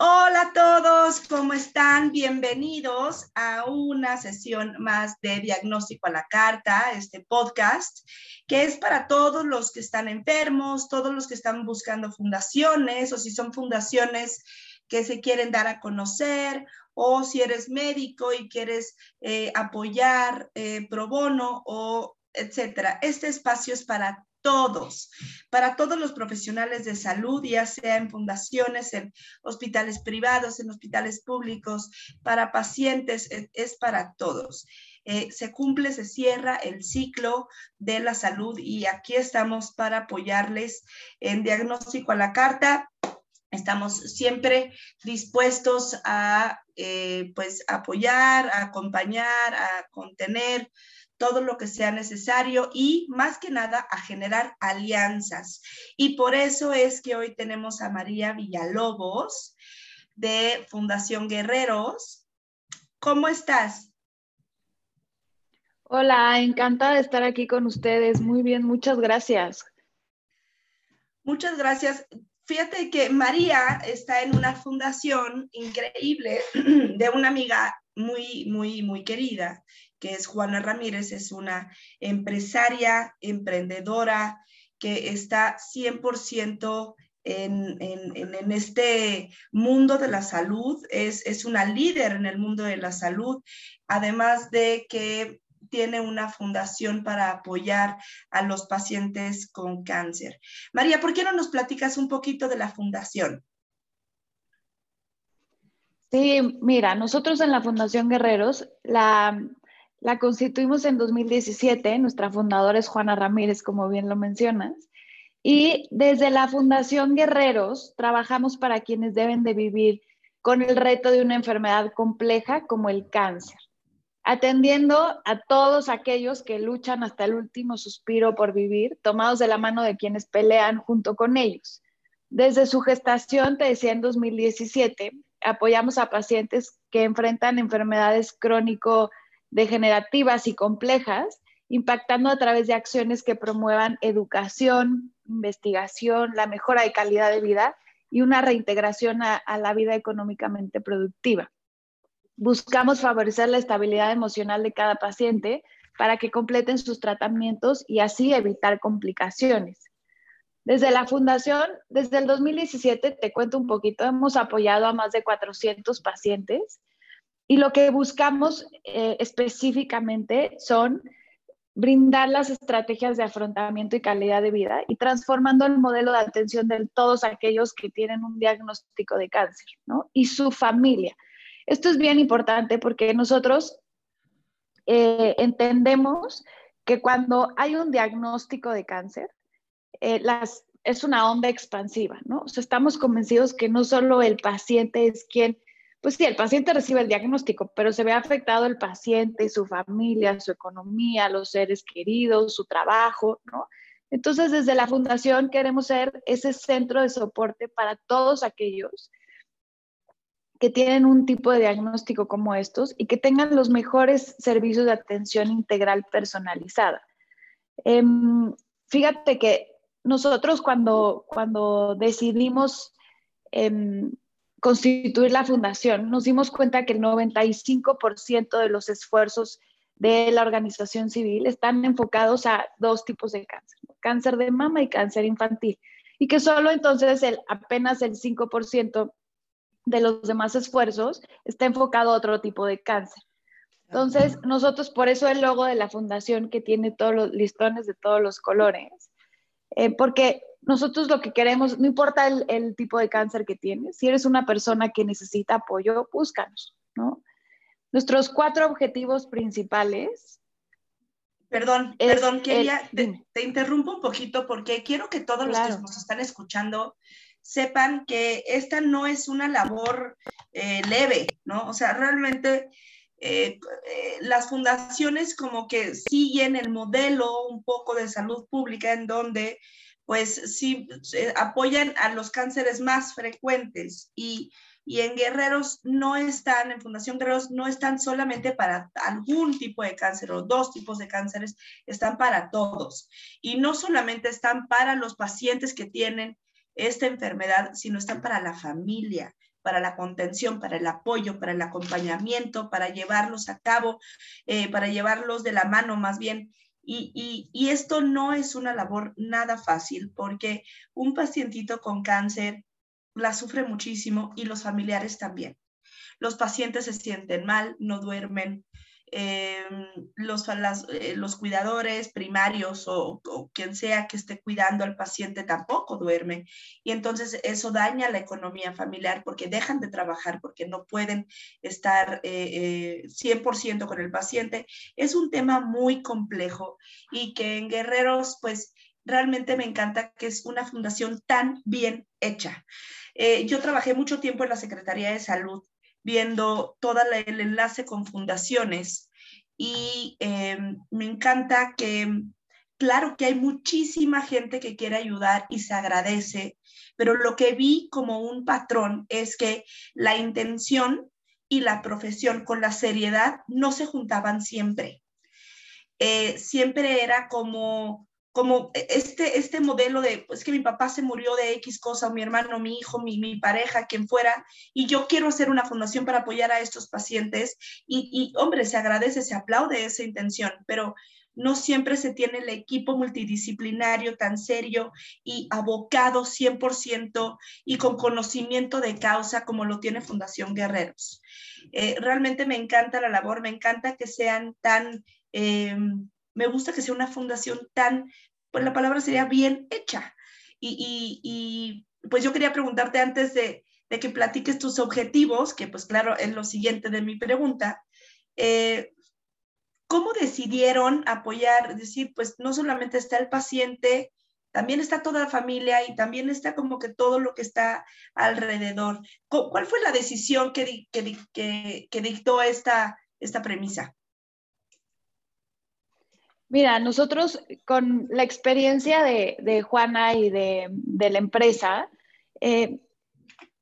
Hola a todos, ¿cómo están? Bienvenidos a una sesión más de Diagnóstico a la Carta, este podcast, que es para todos los que están enfermos, todos los que están buscando fundaciones o si son fundaciones que se quieren dar a conocer o si eres médico y quieres eh, apoyar eh, pro bono o etcétera. Este espacio es para todos, para todos los profesionales de salud, ya sea en fundaciones, en hospitales privados, en hospitales públicos, para pacientes, es para todos. Eh, se cumple, se cierra el ciclo de la salud y aquí estamos para apoyarles en diagnóstico a la carta. Estamos siempre dispuestos a eh, pues apoyar, a acompañar, a contener todo lo que sea necesario y más que nada a generar alianzas. Y por eso es que hoy tenemos a María Villalobos de Fundación Guerreros. ¿Cómo estás? Hola, encantada de estar aquí con ustedes. Muy bien, muchas gracias. Muchas gracias. Fíjate que María está en una fundación increíble de una amiga muy, muy, muy querida que es Juana Ramírez, es una empresaria, emprendedora, que está 100% en, en, este mundo de la salud, es, es una líder en el mundo de la salud, además de que tiene una fundación para apoyar a los pacientes con cáncer. María, ¿por qué no nos platicas un poquito de la fundación? Sí, mira, nosotros en la Fundación Guerreros, la, la constituimos en 2017, nuestra fundadora es Juana Ramírez, como bien lo mencionas, y desde la Fundación Guerreros trabajamos para quienes deben de vivir con el reto de una enfermedad compleja como el cáncer, atendiendo a todos aquellos que luchan hasta el último suspiro por vivir, tomados de la mano de quienes pelean junto con ellos. Desde su gestación, te decía en 2017, apoyamos a pacientes que enfrentan enfermedades crónico degenerativas y complejas, impactando a través de acciones que promuevan educación, investigación, la mejora de calidad de vida y una reintegración a, la vida económicamente productiva. Buscamos favorecer la estabilidad emocional de cada paciente para que completen sus tratamientos y así evitar complicaciones. Desde la fundación, desde el 2017, te cuento un poquito, hemos apoyado a más de 400 pacientes y lo que buscamos eh, específicamente son brindar las estrategias de afrontamiento y calidad de vida y transformando el modelo de atención de todos aquellos que tienen un diagnóstico de cáncer, ¿no? Y su familia. Esto es bien importante porque nosotros eh, entendemos que cuando hay un diagnóstico de cáncer, eh, es una onda expansiva, ¿no? O sea, estamos convencidos que no solo el paciente es quien pues sí, el paciente recibe el diagnóstico, pero se ve afectado el paciente, su familia, su economía, los seres queridos, su trabajo, ¿no? Entonces, desde la fundación queremos ser ese centro de soporte para todos aquellos que tienen un tipo de diagnóstico como estos y que tengan los mejores servicios de atención integral personalizada. Em, fíjate que nosotros cuando, cuando decidimos em, constituir la fundación, nos dimos cuenta que el 95% de los esfuerzos de la organización civil están enfocados a dos tipos de cáncer, cáncer de mama y cáncer infantil, y que solo entonces el, apenas el 5% de los demás esfuerzos está enfocado a otro tipo de cáncer. Entonces, nosotros, por eso el logo de la fundación que tiene todos los listones de todos los colores, eh, porque nosotros lo que queremos, no importa el, tipo de cáncer que tienes, si eres una persona que necesita apoyo, búscanos, ¿no? Nuestros cuatro objetivos principales Perdón, perdón, quería, te, interrumpo un poquito porque quiero que todos los que nos están escuchando sepan que esta no es una labor eh, leve, ¿no? O sea, realmente eh, eh, las fundaciones como que siguen el modelo un poco de salud pública en donde pues sí apoyan a los cánceres más frecuentes y, y en Guerreros no están, en Fundación Guerreros no están solamente para algún tipo de cáncer o dos tipos de cánceres, están para todos. Y no solamente están para los pacientes que tienen esta enfermedad, sino están para la familia, para la contención, para el apoyo, para el acompañamiento, para llevarlos a cabo, eh, para llevarlos de la mano más bien. Y, esto no es una labor nada fácil porque un pacientito con cáncer la sufre muchísimo y los familiares también. Los pacientes se sienten mal, no duermen, Em, los, eh, los cuidadores primarios o, quien sea que esté cuidando al paciente tampoco duerme. Y entonces eso daña la economía familiar porque dejan de trabajar, porque no pueden estar 100% eh, eh, con el paciente. Es un tema muy complejo y que en Guerreros, pues realmente me encanta que es una fundación tan bien hecha. yo trabajé mucho tiempo en la Secretaría de Salud viendo todo el enlace con fundaciones y em, me encanta que, claro que hay muchísima gente que quiere ayudar y se agradece, pero lo que vi como un patrón es que la intención y la profesión con la seriedad no se juntaban siempre. Eh, siempre era como como e, este, este modelo de, pues que mi papá se murió de X cosa, mi hermano, mi hijo, mi, mi pareja, quien fuera, y yo quiero hacer una fundación para apoyar a estos pacientes. Y, y, hombre, se agradece, se aplaude esa intención, pero no siempre se tiene el equipo multidisciplinario tan serio y abocado 100% y con conocimiento de causa como lo tiene Fundación Guerreros. Eh, realmente me encanta la labor, me encanta que sean tan... Eh, me gusta que sea una fundación tan, pues la palabra sería bien hecha. Y, pues yo quería preguntarte antes de, que platiques tus objetivos, que pues claro, es lo siguiente de mi pregunta. Eh, ¿Cómo decidieron apoyar? decir, pues no solamente está el paciente, también está toda la familia y también está como que todo lo que está alrededor. ¿Cuál fue la decisión que, que, que dictó esta, esta premisa? Mira, nosotros con la experiencia de, Juana y de, la empresa, eh,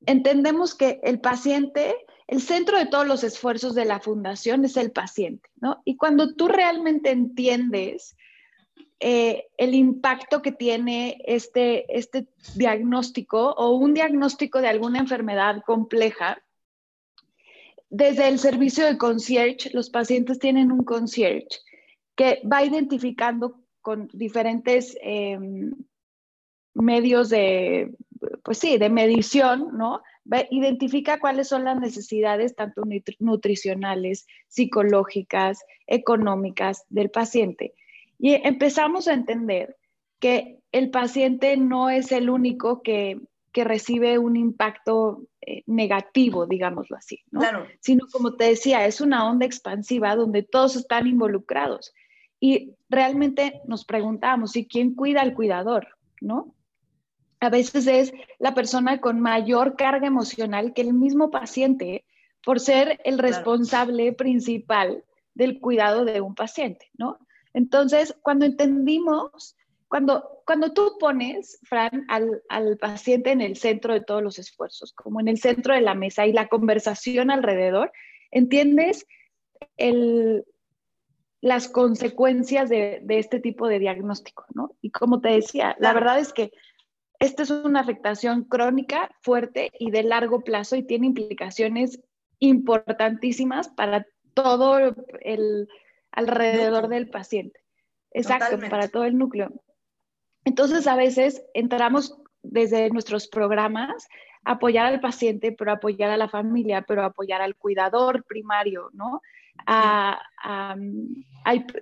entendemos que el paciente, el centro de todos los esfuerzos de la fundación es el paciente, ¿no? Y cuando tú realmente entiendes eh, el impacto que tiene este, este diagnóstico o un diagnóstico de alguna enfermedad compleja, desde el servicio de concierge, los pacientes tienen un concierge que va identificando con diferentes em, medios de, pues sí, de medición, ¿no? identifica cuáles son las necesidades tanto nutricionales, psicológicas, económicas del paciente. Y empezamos a entender que el paciente no es el único que, que recibe un impacto eh, negativo, digámoslo así, ¿no? Claro. Sino, como te decía, es una onda expansiva donde todos están involucrados. Y realmente nos preguntamos, ¿y quién cuida al cuidador? ¿No? A veces es la persona con mayor carga emocional que el mismo paciente por ser el responsable principal del cuidado de un paciente, ¿no? Entonces, cuando entendimos, cuando, cuando tú pones, Fran, al, al paciente en el centro de todos los esfuerzos, como en el centro de la mesa y la conversación alrededor, entiendes el, las consecuencias de, este tipo de diagnóstico, ¿no? Y como te decía, la verdad es que esta es una afectación crónica, fuerte y de largo plazo y tiene implicaciones importantísimas para todo el alrededor del paciente. Exacto, para todo el núcleo. Entonces, a veces entramos desde nuestros programas a apoyar al paciente, pero apoyar a la familia, pero apoyar al cuidador primario, ¿no?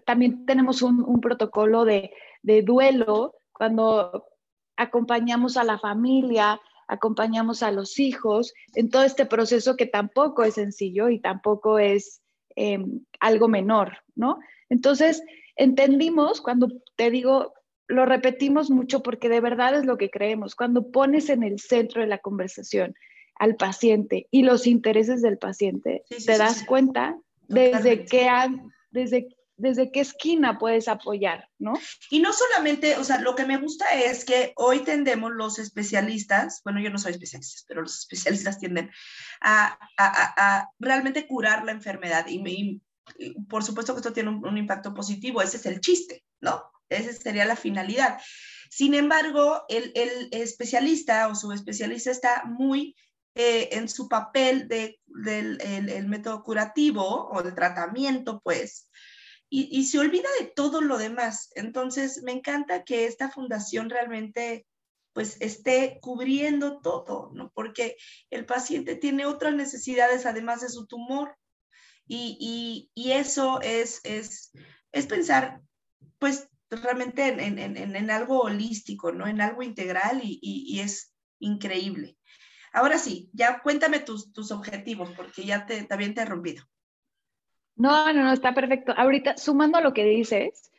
También tenemos un, protocolo de, duelo cuando acompañamos a la familia, acompañamos a los hijos en todo este proceso que tampoco es sencillo y tampoco es em, algo menor, ¿no? Entonces, entendimos cuando te digo, lo repetimos mucho porque de verdad es lo que creemos, cuando pones en el centro de la conversación al paciente y los intereses del paciente, te das cuenta desde qué, desde, desde qué esquina puedes apoyar, ¿no? Y no solamente, o sea, lo que me gusta es que hoy tendemos los especialistas, bueno, yo no soy especialista, pero los especialistas tienden a, a, a, realmente curar la enfermedad y, por supuesto que esto tiene un, un impacto positivo, ese es el chiste, ¿no? Esa sería la finalidad. Sin embargo, el, el especialista o su especialista está muy eh, en su papel de, del el, método curativo o de tratamiento, pues, y, y, se olvida de todo lo demás. Entonces, me encanta que esta fundación realmente pues esté cubriendo todo, ¿no? Porque el paciente tiene otras necesidades además de su tumor. Y, y, y eso es, es, es, pensar, pues, realmente en, en, en, algo holístico, ¿no? En algo integral y, y es increíble. Ahora sí, ya cuéntame tus, tus objetivos, porque ya te, también te he rompido. No, no, no, está perfecto. Ahorita, sumando a lo que dices,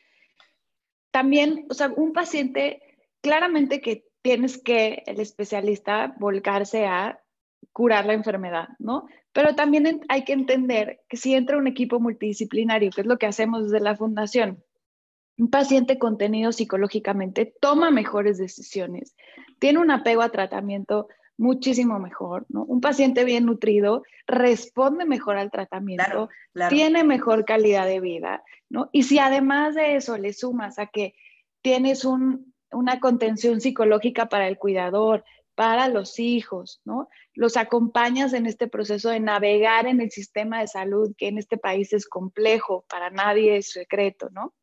también, o sea, un paciente, claramente que tienes que, el especialista, volcarse a curar la enfermedad, ¿no? Pero también hay que entender que si entra un equipo multidisciplinario, que es lo que hacemos desde la fundación, un paciente contenido psicológicamente toma mejores decisiones, tiene un apego a tratamiento muchísimo mejor, ¿no? Un paciente bien nutrido responde mejor al tratamiento, tiene mejor calidad de vida, ¿no? Y si además de eso le sumas a que tienes una contención psicológica para el cuidador, para los hijos, ¿no? Los acompañas en este proceso de navegar en el sistema de salud, que en este país es complejo, para nadie es secreto, ¿no?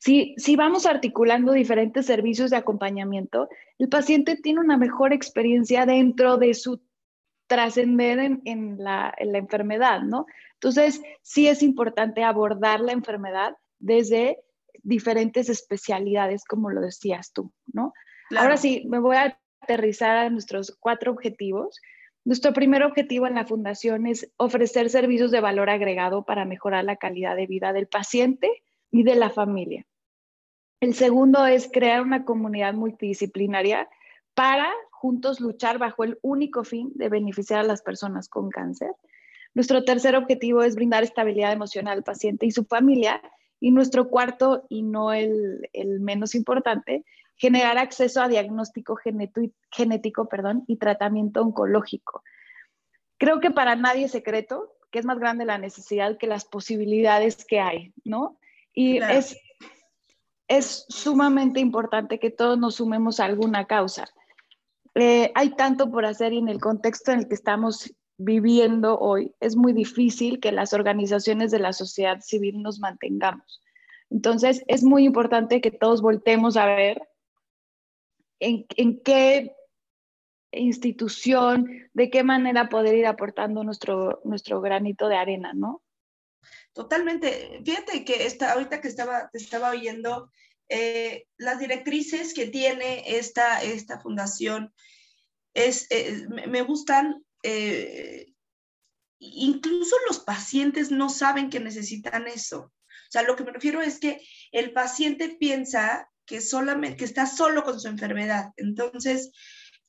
Si, vamos articulando diferentes servicios de acompañamiento, el paciente tiene una mejor experiencia dentro de su trascender en, la, enfermedad, ¿no? Entonces, sí es importante abordar la enfermedad desde diferentes especialidades, como lo decías tú, ¿no? Ahora sí, me voy a aterrizar a nuestros cuatro objetivos. Nuestro primer objetivo en la fundación es ofrecer servicios de valor agregado para mejorar la calidad de vida del paciente y de la familia. El segundo es crear una comunidad multidisciplinaria para juntos luchar bajo el único fin de beneficiar a las personas con cáncer. Nuestro tercer objetivo es brindar estabilidad emocional al paciente y su familia. Y nuestro cuarto, y no el, menos importante, generar acceso a diagnóstico genético perdón, y tratamiento oncológico. Creo que para nadie es secreto que es más grande la necesidad que las posibilidades que hay, ¿no? Y es, es sumamente importante que todos nos sumemos a alguna causa. Eh, hay tanto por hacer en el contexto en el que estamos viviendo hoy es muy difícil que las organizaciones de la sociedad civil nos mantengamos. Entonces, es muy importante que todos voltemos a ver en, en qué institución, de qué manera poder ir aportando nuestro, nuestro granito de arena, ¿no? Totalmente. Fíjate que esta, ahorita que estaba, te estaba oyendo, eh, las directrices que tiene esta, esta fundación es, eh, me gustan. Eh, incluso los pacientes no saben que necesitan eso. O sea, lo que me refiero es que el paciente piensa que, solamente, que está solo con su enfermedad. Entonces,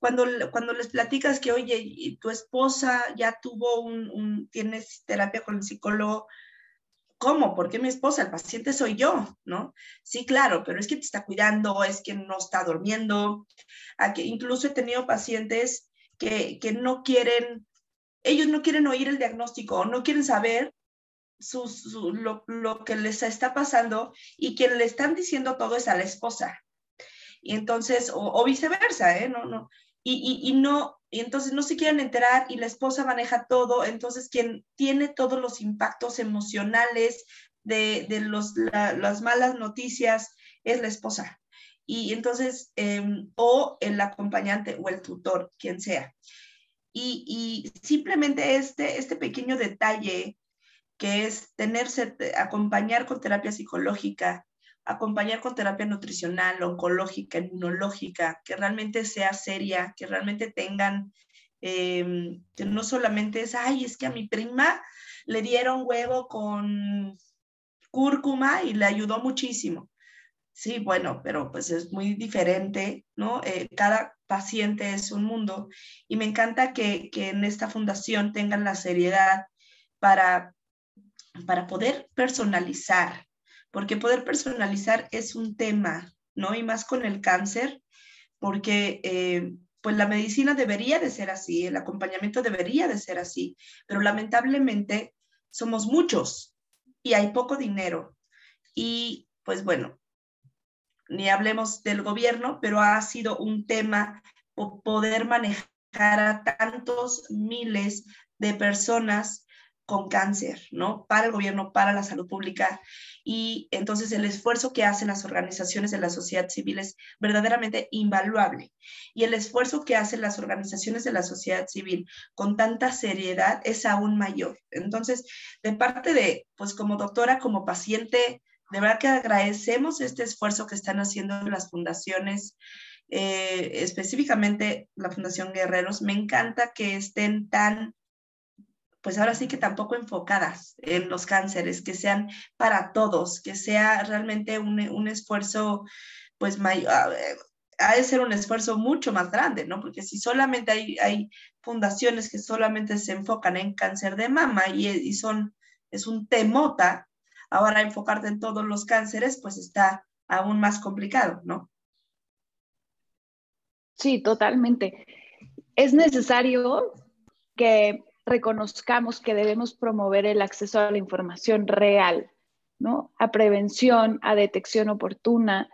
cuando, cuando les platicas que, oye, tu esposa ya tuvo un, tienes terapia con el psicólogo, ¿Cómo? ¿Por qué mi esposa? El paciente soy yo, ¿no? Sí, claro, pero es que te está cuidando, es que no está durmiendo. Aquí, incluso he tenido pacientes que, que no quieren, ellos no quieren oír el diagnóstico, no quieren saber lo, lo, que les está pasando y quien le están diciendo todo es a la esposa. Y entonces, o, o viceversa, ¿eh? No, no y, y, no, y entonces no se quieren enterar y la esposa maneja todo, entonces quien tiene todos los impactos emocionales de, de los, las malas noticias es la esposa. Y entonces, em, o el acompañante o el tutor, quien sea. Y, y, simplemente este, este pequeño detalle que es tenerse, acompañar con terapia psicológica, acompañar con terapia nutricional, oncológica, inmunológica, que realmente sea seria, que realmente tengan, em, que no solamente es, ay, es que a mi prima le dieron huevo con, cúrcuma y le ayudó muchísimo. Sí, bueno, pero pues es muy diferente, ¿no? Eh, cada paciente es un mundo y me encanta que, que en esta fundación tengan la seriedad para, para poder personalizar, porque poder personalizar es un tema, ¿no? Y más con el cáncer, porque eh, pues la medicina debería de ser así, el acompañamiento debería de ser así, pero lamentablemente somos muchos y hay poco dinero. Y pues bueno, ni hablemos del gobierno, pero ha sido un tema poder manejar a tantos miles de personas con cáncer, ¿no? Para el gobierno, para la salud pública. Y entonces el esfuerzo que hacen las organizaciones de la sociedad civil es verdaderamente invaluable. Y el esfuerzo que hacen las organizaciones de la sociedad civil con tanta seriedad es aún mayor. Entonces, de parte de, pues como doctora, como paciente, de verdad que agradecemos este esfuerzo que están haciendo las fundaciones, eh, específicamente la Fundación Guerreros. Me encanta que estén tan pues ahora sí que tampoco enfocadas en los cánceres, que sean para todos, que sea realmente un, esfuerzo, pues ah, eh, ha de ser un esfuerzo mucho más grande, ¿no? Porque si solamente hay, hay fundaciones que solamente se enfocan en cáncer de mama y, y son, es un temota, ahora enfocarte en todos los cánceres, pues está aún más complicado, ¿no? Sí, totalmente. Es necesario que reconozcamos que debemos promover el acceso a la información real, ¿no? A prevención, a detección oportuna.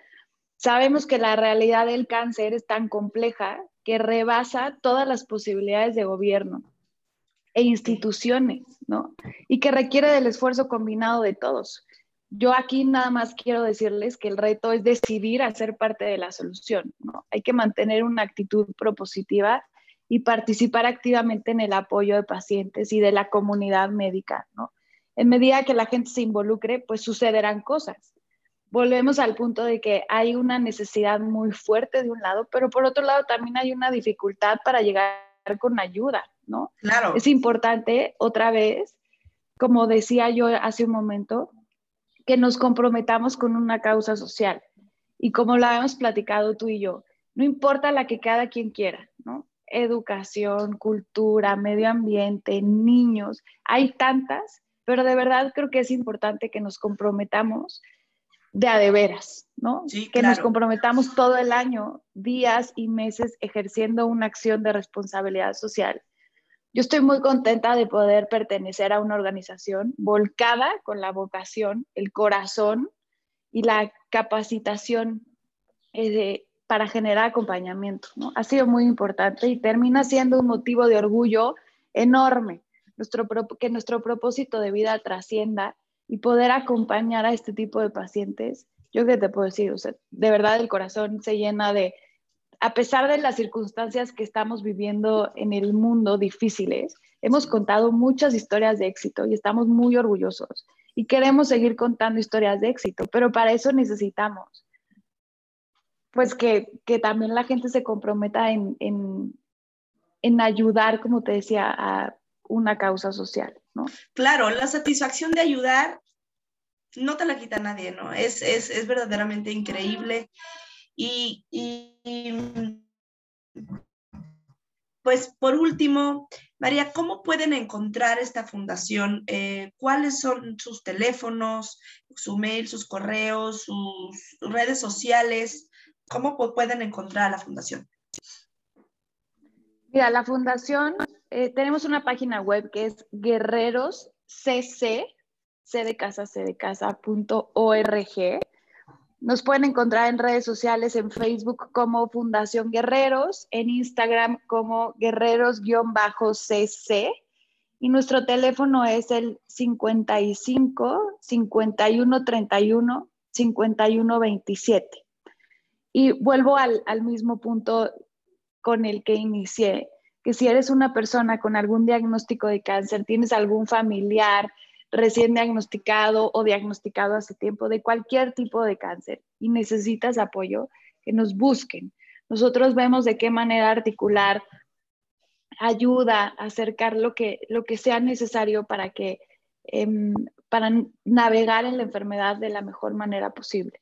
Sabemos que la realidad del cáncer es tan compleja que rebasa todas las posibilidades de gobierno e instituciones, ¿no? Y que requiere del esfuerzo combinado de todos. Yo aquí nada más quiero decirles que el reto es decidir a ser parte de la solución, ¿no? Hay que mantener una actitud propositiva y participar activamente en el apoyo de pacientes y de la comunidad médica, ¿no? En medida que la gente se involucre, pues sucederán cosas. Volvemos al punto de que hay una necesidad muy fuerte de un lado, pero por otro lado también hay una dificultad para llegar con ayuda, ¿no? Claro. Es importante, otra vez, como decía yo hace un momento, que nos comprometamos con una causa social. Y como la hemos platicado tú y yo, no importa la que cada quien quiera, ¿no? Educación, cultura, medio ambiente, niños, hay tantas, pero de verdad creo que es importante que nos comprometamos de a de veras, ¿no? que nos comprometamos todo el año, días y meses ejerciendo una acción de responsabilidad social. Yo estoy muy contenta de poder pertenecer a una organización volcada con la vocación, el corazón y la capacitación eh, para generar acompañamiento. ¿no? Ha sido muy importante y termina siendo un motivo de orgullo enorme nuestro, que nuestro propósito de vida trascienda y poder acompañar a este tipo de pacientes. Yo que te puedo decir, de verdad el corazón se llena de, a pesar de las circunstancias que estamos viviendo en el mundo difíciles, hemos contado muchas historias de éxito y estamos muy orgullosos y queremos seguir contando historias de éxito, pero para eso necesitamos pues que, también la gente se comprometa en, en, ayudar, como te decía, a una causa social, ¿no? Claro, la satisfacción de ayudar no te la quita nadie, ¿no? Es, es, verdaderamente increíble. Y, pues por último, María, ¿cómo pueden encontrar esta fundación? Eh, ¿Cuáles son sus teléfonos, su mail, sus correos, sus redes sociales? ¿Cómo pueden encontrar a la fundación? Mira, la fundación, eh, tenemos una página web que es guerreroscc, c de casa, c de casa, Nos pueden encontrar en redes sociales, en Facebook como Fundación Guerreros, en Instagram como guerreros-cc y nuestro teléfono es el 55 51 31 51 27. Y vuelvo al, mismo punto con el que inicié, que si eres una persona con algún diagnóstico de cáncer, tienes algún familiar recién diagnosticado o diagnosticado hace tiempo de cualquier tipo de cáncer y necesitas apoyo, que nos busquen. Nosotros vemos de qué manera articular ayuda, acercar lo que, lo que sea necesario para que, em, para navegar en la enfermedad de la mejor manera posible.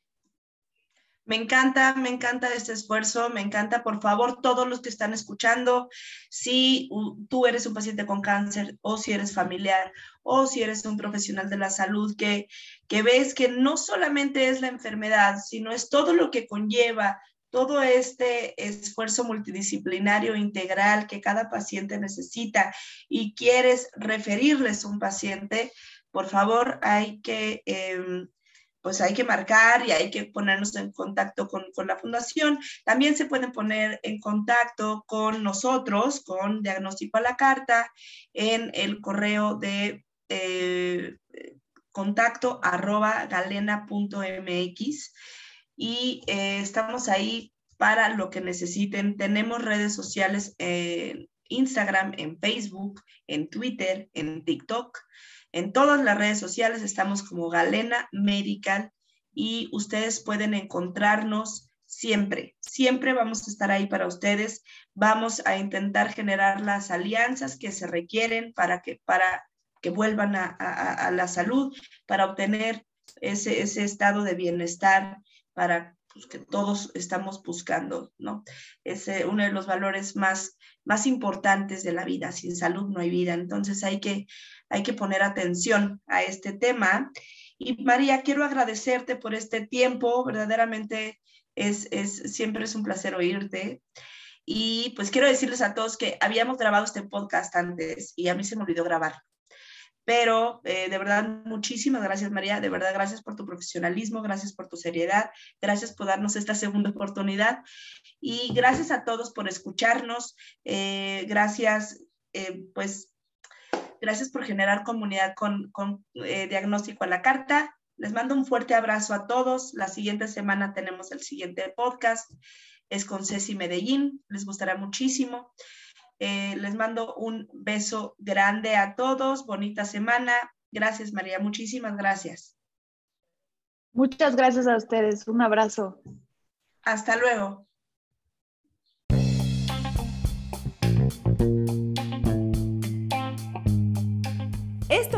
Me encanta, me encanta este esfuerzo, me encanta, por favor, todos los que están escuchando, si tú eres un paciente con cáncer o si eres familiar o si eres un profesional de la salud que, que ves que no solamente es la enfermedad, sino es todo lo que conlleva todo este esfuerzo multidisciplinario integral que cada paciente necesita y quieres referirles a un paciente, por favor, hay que em, pues hay que marcar y hay que ponernos en contacto con, la fundación. También se pueden poner en contacto con nosotros, con Diagnóstico a la Carta, en el correo de eh, contacto arroba galena.mx y eh, estamos ahí para lo que necesiten. Tenemos redes sociales en Instagram, en Facebook, en Twitter, en TikTok. En todas las redes sociales estamos como Galena Medical y ustedes pueden encontrarnos siempre, siempre vamos a estar ahí para ustedes. Vamos a intentar generar las alianzas que se requieren para que, para que vuelvan a, la salud, para obtener ese, ese estado de bienestar, para pues, que todos estamos buscando, ¿no? Es uno de los valores más, más importantes de la vida. Sin salud no hay vida. Entonces hay que hay que poner atención a este tema. Y María, quiero agradecerte por este tiempo, verdaderamente es, es, siempre es un placer oírte. Y pues quiero decirles a todos que habíamos grabado este podcast antes y a mí se me olvidó grabar. Pero eh, de verdad, muchísimas gracias María, de verdad gracias por tu profesionalismo, gracias por tu seriedad, gracias por darnos esta segunda oportunidad y gracias a todos por escucharnos, eh, gracias eh, pues Gracias por generar comunidad con, eh, Diagnóstico a la Carta. Les mando un fuerte abrazo a todos. La siguiente semana tenemos el siguiente podcast. Es con Ceci Medellín. Les gustará muchísimo. Eh, les mando un beso grande a todos. Bonita semana. Gracias, María. Muchísimas gracias. Muchas gracias a ustedes. Un abrazo. Hasta luego.